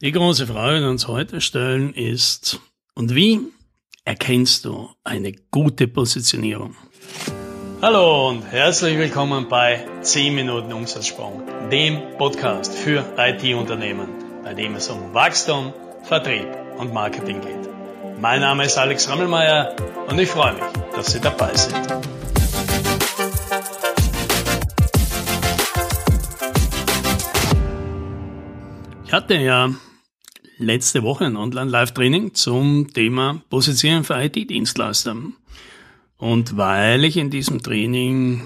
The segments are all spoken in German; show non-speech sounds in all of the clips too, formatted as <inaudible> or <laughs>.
Die große Frage, die wir uns heute stellen, ist, und wie erkennst du eine gute Positionierung? Hallo und herzlich willkommen bei 10 Minuten Umsatzsprung, dem Podcast für IT-Unternehmen, bei dem es um Wachstum, Vertrieb und Marketing geht. Mein Name ist Alex Rammelmeier und ich freue mich, dass Sie dabei sind. Hatte ja letzte Woche ein Online-Live-Training zum Thema Positionieren für IT-Dienstleister. Und weil ich in diesem Training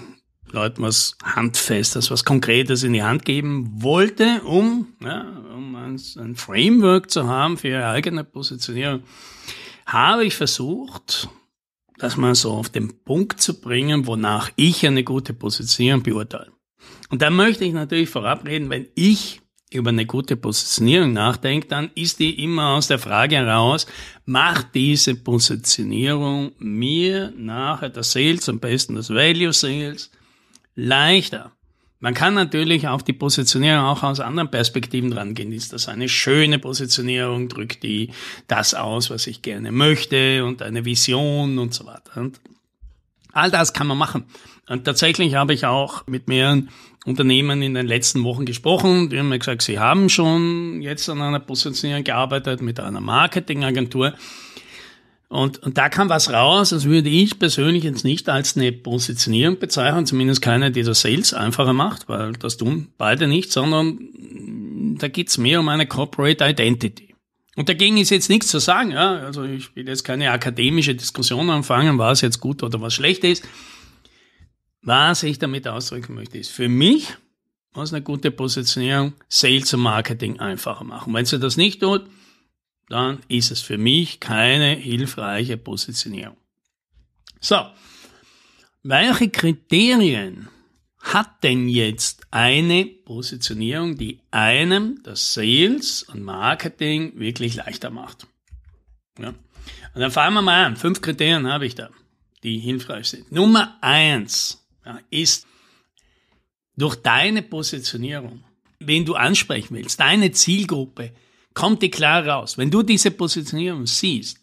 Leuten was Handfestes, was Konkretes in die Hand geben wollte, um, ja, um ein, Framework zu haben für ihre eigene Positionierung, habe ich versucht, das mal so auf den Punkt zu bringen, wonach ich eine gute Positionierung beurteile. Und da möchte ich natürlich verabreden, wenn ich über eine gute Positionierung nachdenkt, dann ist die immer aus der Frage heraus, macht diese Positionierung mir nachher das Sales, am besten das Value Sales, leichter. Man kann natürlich auf die Positionierung auch aus anderen Perspektiven rangehen. Ist das eine schöne Positionierung? Drückt die das aus, was ich gerne möchte und eine Vision und so weiter. Und all das kann man machen. Und tatsächlich habe ich auch mit mehreren Unternehmen in den letzten Wochen gesprochen. Die haben mir gesagt, sie haben schon jetzt an einer Positionierung gearbeitet mit einer Marketingagentur. Und, und da kam was raus, das würde ich persönlich jetzt nicht als eine Positionierung bezeichnen, zumindest keine, die das Sales einfacher macht, weil das tun beide nicht, sondern da geht's mehr um eine Corporate Identity. Und dagegen ist jetzt nichts zu sagen, ja. Also ich will jetzt keine akademische Diskussion anfangen, was jetzt gut oder was schlecht ist. Was ich damit ausdrücken möchte, ist für mich, was eine gute Positionierung, Sales und Marketing einfacher machen. Wenn sie das nicht tut, dann ist es für mich keine hilfreiche Positionierung. So, welche Kriterien hat denn jetzt eine Positionierung, die einem das Sales und Marketing wirklich leichter macht? Ja. Und dann fangen wir mal an. Fünf Kriterien habe ich da, die hilfreich sind. Nummer eins ja, ist durch deine Positionierung, wen du ansprechen willst, deine Zielgruppe, kommt die klar raus. Wenn du diese Positionierung siehst,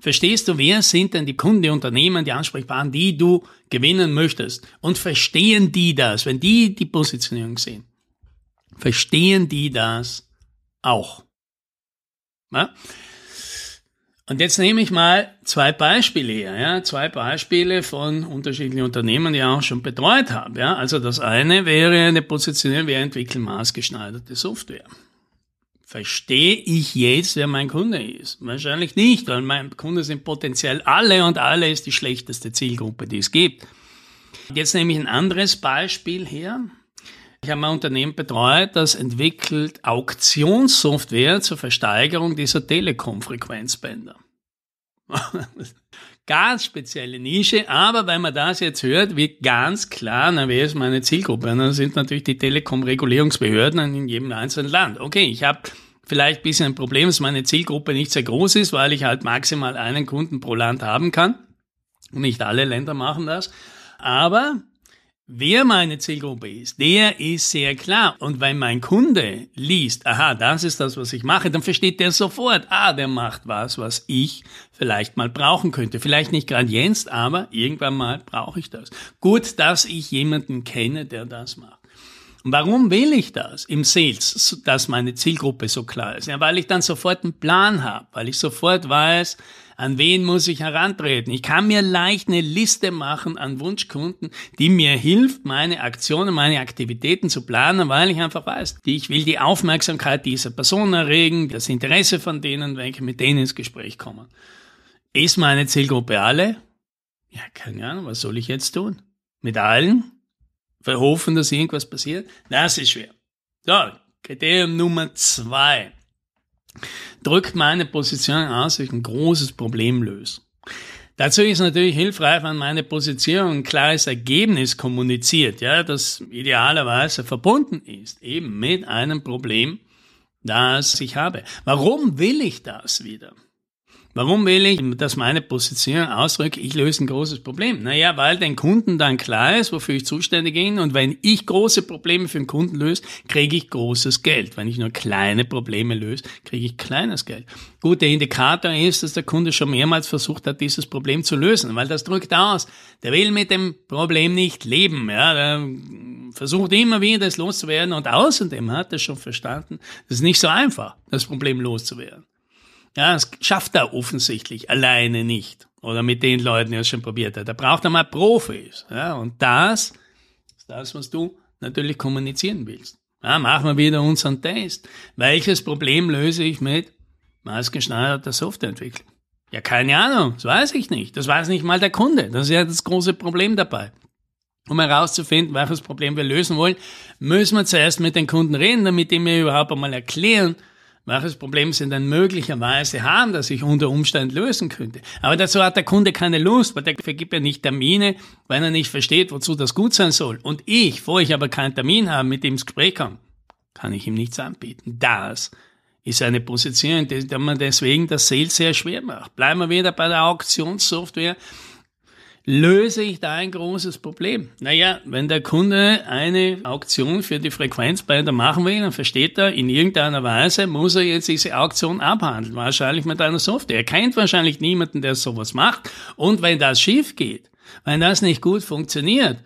verstehst du, wer sind denn die Kunden, die Unternehmen, die Ansprechpartner, die du gewinnen möchtest? Und verstehen die das, wenn die die Positionierung sehen? Verstehen die das auch? Ja? Und jetzt nehme ich mal zwei Beispiele her, ja, zwei Beispiele von unterschiedlichen Unternehmen, die ich auch schon betreut habe, ja. Also das eine wäre eine Positionierung, wir entwickeln maßgeschneiderte Software. Verstehe ich jetzt, wer mein Kunde ist? Wahrscheinlich nicht, weil mein Kunde sind potenziell alle und alle ist die schlechteste Zielgruppe, die es gibt. Jetzt nehme ich ein anderes Beispiel her. Ich habe ein Unternehmen betreut, das entwickelt Auktionssoftware zur Versteigerung dieser Telekom-Frequenzbänder. Ganz spezielle Nische, aber wenn man das jetzt hört, wird ganz klar, na, wer ist meine Zielgruppe? Und dann sind natürlich die Telekom-Regulierungsbehörden in jedem einzelnen Land. Okay, ich habe vielleicht ein bisschen ein Problem, dass meine Zielgruppe nicht sehr groß ist, weil ich halt maximal einen Kunden pro Land haben kann. Und nicht alle Länder machen das. Aber Wer meine Zielgruppe ist, der ist sehr klar. Und wenn mein Kunde liest, aha, das ist das, was ich mache, dann versteht der sofort, ah, der macht was, was ich vielleicht mal brauchen könnte. Vielleicht nicht gerade jetzt, aber irgendwann mal brauche ich das. Gut, dass ich jemanden kenne, der das macht. Warum will ich das im Sales, dass meine Zielgruppe so klar ist? Ja, weil ich dann sofort einen Plan habe, weil ich sofort weiß, an wen muss ich herantreten? Ich kann mir leicht eine Liste machen an Wunschkunden, die mir hilft, meine Aktionen, meine Aktivitäten zu planen, weil ich einfach weiß, ich will die Aufmerksamkeit dieser Person erregen, das Interesse von denen, wenn ich mit denen ins Gespräch komme. Ist meine Zielgruppe alle? Ja, keine Ahnung, was soll ich jetzt tun? Mit allen? Verhoffen, dass irgendwas passiert? Das ist schwer. So, Kriterium Nummer zwei drückt meine Position aus, ich ein großes Problem löse. Dazu ist natürlich hilfreich, wenn meine Position ein klares Ergebnis kommuniziert, ja, das idealerweise verbunden ist, eben mit einem Problem, das ich habe. Warum will ich das wieder? Warum will ich, dass meine Position ausdrücke, ich löse ein großes Problem? Naja, weil den Kunden dann klar ist, wofür ich zuständig bin und wenn ich große Probleme für den Kunden löse, kriege ich großes Geld. Wenn ich nur kleine Probleme löse, kriege ich kleines Geld. Gut, der Indikator ist, dass der Kunde schon mehrmals versucht hat, dieses Problem zu lösen, weil das drückt aus. Der will mit dem Problem nicht leben, ja, der versucht immer wieder das loszuwerden und außerdem hat er schon verstanden, das ist nicht so einfach, das Problem loszuwerden. Ja, das schafft er offensichtlich alleine nicht. Oder mit den Leuten, die er schon probiert hat. Da braucht er mal Profis. Ja, und das ist das, was du natürlich kommunizieren willst. Ja, machen wir wieder unseren Test. Welches Problem löse ich mit maßgeschneiderter Softwareentwicklung? Ja, keine Ahnung, das weiß ich nicht. Das weiß nicht mal der Kunde. Das ist ja das große Problem dabei. Um herauszufinden, welches Problem wir lösen wollen, müssen wir zuerst mit den Kunden reden, damit die mir überhaupt einmal erklären, welches Problem sie denn möglicherweise haben, das ich unter Umständen lösen könnte. Aber dazu hat der Kunde keine Lust, weil der vergibt ja nicht Termine, weil er nicht versteht, wozu das gut sein soll. Und ich, wo ich aber keinen Termin habe, mit dem ins Gespräch komme, kann ich ihm nichts anbieten. Das ist eine Position, die man deswegen das Sales sehr schwer macht. Bleiben wir wieder bei der Auktionssoftware löse ich da ein großes Problem? Naja, wenn der Kunde eine Auktion für die Frequenzbänder machen will, dann versteht er, in irgendeiner Weise muss er jetzt diese Auktion abhandeln, wahrscheinlich mit einer Software. Er kennt wahrscheinlich niemanden, der sowas macht. Und wenn das schief geht, wenn das nicht gut funktioniert,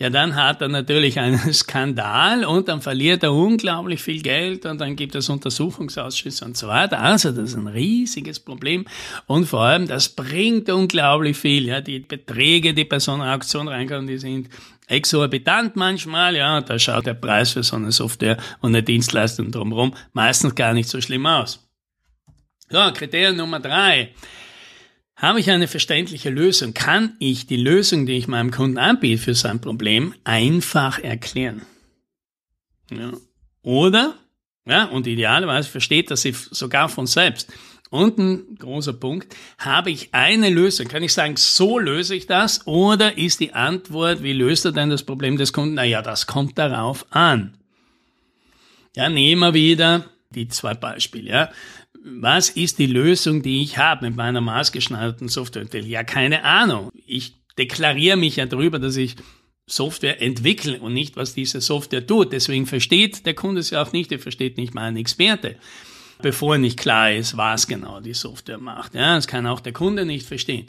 ja, dann hat er natürlich einen <laughs> Skandal und dann verliert er unglaublich viel Geld und dann gibt es Untersuchungsausschüsse und so weiter. Also das ist ein riesiges Problem und vor allem, das bringt unglaublich viel. Ja, die Beträge, die bei so einer Auktion reinkommen, die sind exorbitant manchmal, ja, da schaut der Preis für so eine Software und eine Dienstleistung drumherum meistens gar nicht so schlimm aus. So, Kriterium Nummer drei. Habe ich eine verständliche Lösung? Kann ich die Lösung, die ich meinem Kunden anbiete für sein Problem, einfach erklären? Ja. Oder, ja, und idealerweise versteht das sie sogar von selbst. Und ein großer Punkt, habe ich eine Lösung? Kann ich sagen, so löse ich das? Oder ist die Antwort, wie löst er denn das Problem des Kunden? Naja, das kommt darauf an. Ja, nehmen wir wieder die zwei Beispiele. Ja was ist die Lösung, die ich habe mit meiner maßgeschneiderten Software? Ja, keine Ahnung. Ich deklariere mich ja darüber, dass ich Software entwickle und nicht, was diese Software tut. Deswegen versteht der Kunde es ja auch nicht, er versteht nicht mal einen Experte, bevor nicht klar ist, was genau die Software macht. Ja, das kann auch der Kunde nicht verstehen.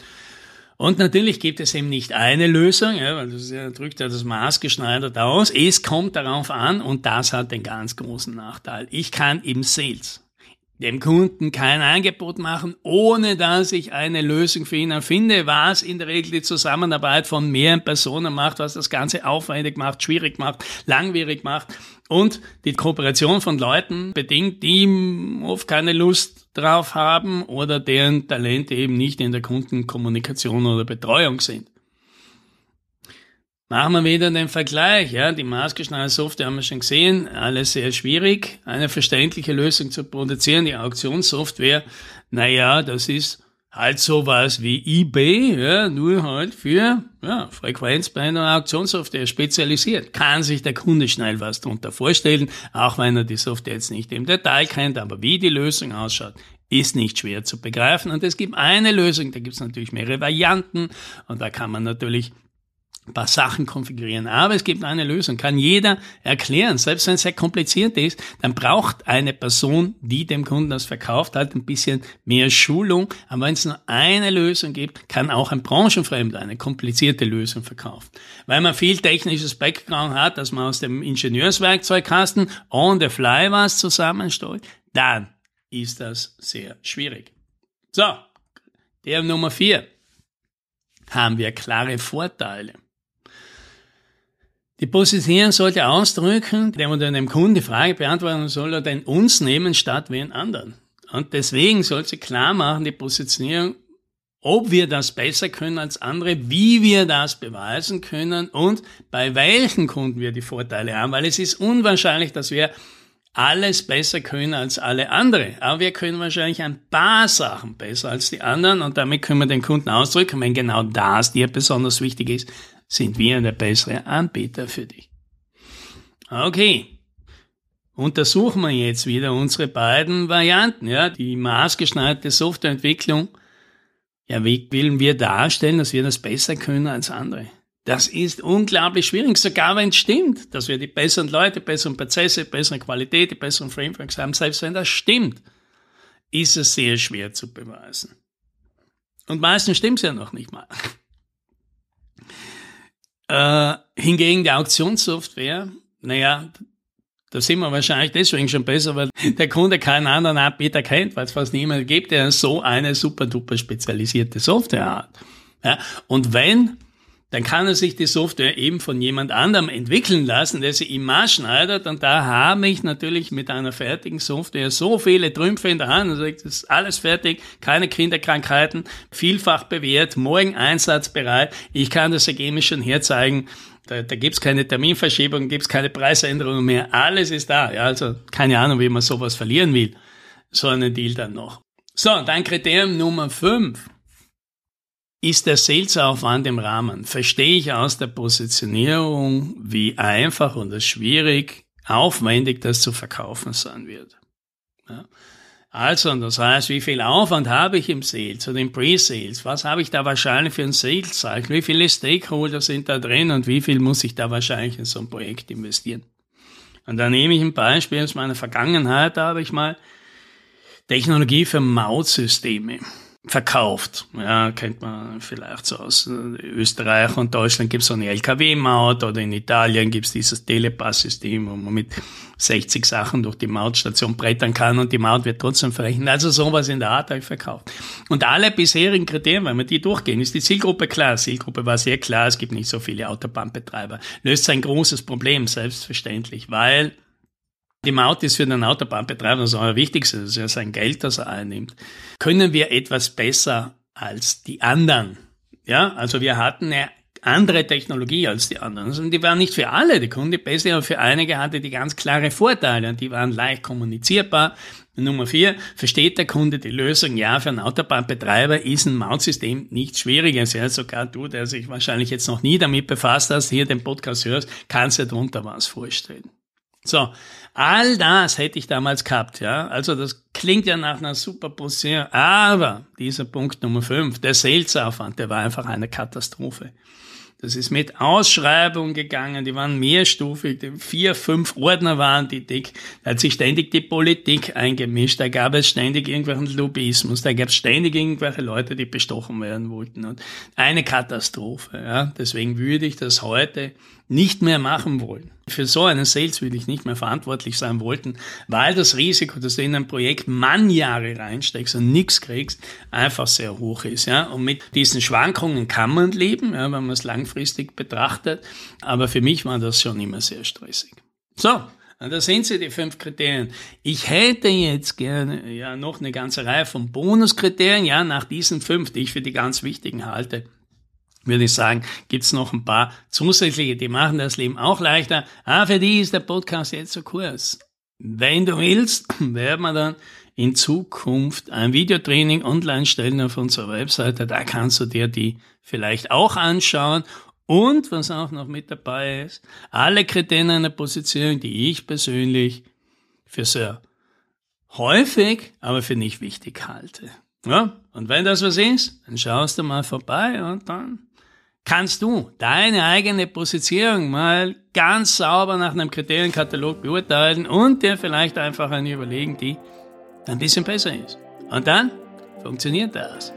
Und natürlich gibt es eben nicht eine Lösung, ja, weil das ja, drückt ja das Maß geschneidert aus. Es kommt darauf an und das hat den ganz großen Nachteil. Ich kann im Sales dem Kunden kein Angebot machen, ohne dass ich eine Lösung für ihn erfinde, was in der Regel die Zusammenarbeit von mehreren Personen macht, was das Ganze aufwendig macht, schwierig macht, langwierig macht und die Kooperation von Leuten bedingt, die oft keine Lust drauf haben oder deren Talente eben nicht in der Kundenkommunikation oder Betreuung sind. Machen wir wieder den Vergleich, ja, die maßgeschneiderte Software haben wir schon gesehen, alles sehr schwierig, eine verständliche Lösung zu produzieren, die Auktionssoftware, naja, das ist halt sowas wie eBay, ja, nur halt für ja, Frequenzbänder und Auktionssoftware spezialisiert. Kann sich der Kunde schnell was darunter vorstellen, auch wenn er die Software jetzt nicht im Detail kennt, aber wie die Lösung ausschaut, ist nicht schwer zu begreifen. Und es gibt eine Lösung, da gibt es natürlich mehrere Varianten und da kann man natürlich paar Sachen konfigurieren. Aber es gibt eine Lösung, kann jeder erklären. Selbst wenn es sehr kompliziert ist, dann braucht eine Person, die dem Kunden das verkauft, halt ein bisschen mehr Schulung. Aber wenn es nur eine Lösung gibt, kann auch ein Branchenfremder eine komplizierte Lösung verkaufen. Weil man viel technisches Background hat, dass man aus dem Ingenieurswerkzeugkasten on the fly was zusammenstellt, dann ist das sehr schwierig. So, der Nummer vier haben wir klare Vorteile. Die Positionierung sollte ausdrücken, der dem Kunden die Frage beantworten soll er denn uns nehmen statt wen anderen. Und deswegen soll sie klar machen, die Positionierung, ob wir das besser können als andere, wie wir das beweisen können und bei welchen Kunden wir die Vorteile haben, weil es ist unwahrscheinlich, dass wir alles besser können als alle andere. Aber wir können wahrscheinlich ein paar Sachen besser als die anderen und damit können wir den Kunden ausdrücken, wenn genau das dir besonders wichtig ist, sind wir der bessere Anbieter für dich. Okay. Untersuchen wir jetzt wieder unsere beiden Varianten, ja, die maßgeschneiderte Softwareentwicklung Ja, wie wollen wir darstellen, dass wir das besser können als andere? Das ist unglaublich schwierig, sogar wenn es stimmt, dass wir die besseren Leute, besseren Prozesse, bessere Qualität, die besseren Frameworks haben. Selbst wenn das stimmt, ist es sehr schwer zu beweisen. Und meistens stimmt es ja noch nicht mal. Äh, hingegen die Auktionssoftware, naja, da sind wir wahrscheinlich deswegen schon besser, weil <laughs> der Kunde keinen anderen Anbieter kennt, weil es fast niemand gibt, der so eine super duper spezialisierte Software hat. Ja, und wenn dann kann er sich die Software eben von jemand anderem entwickeln lassen, der sie ihm maßschneidert. Und da habe ich natürlich mit einer fertigen Software so viele Trümpfe in der Hand. Also das ist alles fertig, keine Kinderkrankheiten, vielfach bewährt, morgen einsatzbereit. Ich kann das Ergebnis schon herzeigen. Da, da gibt's keine Terminverschiebung, gibt's keine Preisänderungen mehr. Alles ist da. Ja, also keine Ahnung, wie man sowas verlieren will. So einen Deal dann noch. So, dann Kriterium Nummer 5 ist der Salesaufwand im Rahmen? Verstehe ich aus der Positionierung, wie einfach oder schwierig, aufwendig das zu verkaufen sein wird? Ja. Also, das heißt, wie viel Aufwand habe ich im Sales oder im Pre-Sales? Was habe ich da wahrscheinlich für ein Sales-Cycle? Wie viele Stakeholder sind da drin und wie viel muss ich da wahrscheinlich in so ein Projekt investieren? Und da nehme ich ein Beispiel aus meiner Vergangenheit, da habe ich mal Technologie für Mautsysteme verkauft. Ja, kennt man vielleicht so aus Österreich und Deutschland gibt es so eine LKW-Maut oder in Italien gibt es dieses Telepass-System, wo man mit 60 Sachen durch die Mautstation brettern kann und die Maut wird trotzdem verrechnet. Also sowas in der Art habe ich verkauft. Und alle bisherigen Kriterien, wenn wir die durchgehen, ist die Zielgruppe klar. Zielgruppe war sehr klar, es gibt nicht so viele Autobahnbetreiber. Löst ein großes Problem, selbstverständlich, weil die Maut ist für den Autobahnbetreiber das Allerwichtigste, das ist ja sein Geld, das er einnimmt. Können wir etwas besser als die anderen? Ja, also wir hatten eine andere Technologie als die anderen. Also die waren nicht für alle die Kunde besser, aber für einige hatte die ganz klare Vorteile und die waren leicht kommunizierbar. Nummer vier, versteht der Kunde die Lösung? Ja, für einen Autobahnbetreiber ist ein Mautsystem nichts Schwieriges. Ja, sogar du, der sich wahrscheinlich jetzt noch nie damit befasst hast, hier den Podcast hörst, kannst dir darunter was vorstellen. So, all das hätte ich damals gehabt, ja. Also das klingt ja nach einer super Position, aber dieser Punkt Nummer 5, der Salesaufwand, der war einfach eine Katastrophe. Das ist mit Ausschreibungen gegangen, die waren mehrstufig, vier, fünf Ordner waren die dick. Da hat sich ständig die Politik eingemischt, da gab es ständig irgendwelchen Lobbyismus, da gab es ständig irgendwelche Leute, die bestochen werden wollten. Und eine Katastrophe. Ja. Deswegen würde ich das heute nicht mehr machen wollen. Für so einen Sales würde ich nicht mehr verantwortlich sein wollten, weil das Risiko, dass du in ein Projekt Mannjahre reinsteckst und nichts kriegst, einfach sehr hoch ist. Ja? Und mit diesen Schwankungen kann man leben, ja, wenn man es langfristig betrachtet. Aber für mich war das schon immer sehr stressig. So, da sind sie, die fünf Kriterien. Ich hätte jetzt gerne ja noch eine ganze Reihe von Bonuskriterien, ja, nach diesen fünf, die ich für die ganz wichtigen halte würde ich sagen, gibt's noch ein paar zusätzliche, die machen das Leben auch leichter. Ah, für die ist der Podcast jetzt so kurz. Wenn du willst, <clears throat> werden wir dann in Zukunft ein Videotraining online stellen auf unserer Webseite. Da kannst du dir die vielleicht auch anschauen. Und was auch noch mit dabei ist, alle Kriterien einer Position, die ich persönlich für sehr häufig, aber für nicht wichtig halte. Ja, und wenn das was ist, dann schaust du mal vorbei und dann kannst du deine eigene Positionierung mal ganz sauber nach einem Kriterienkatalog beurteilen und dir vielleicht einfach eine überlegen, die ein bisschen besser ist. Und dann funktioniert das.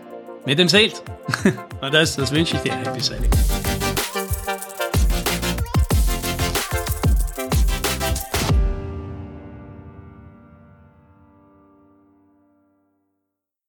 Mit dem Sales. <laughs> Und das, das wünsche ich dir. Happy Selling.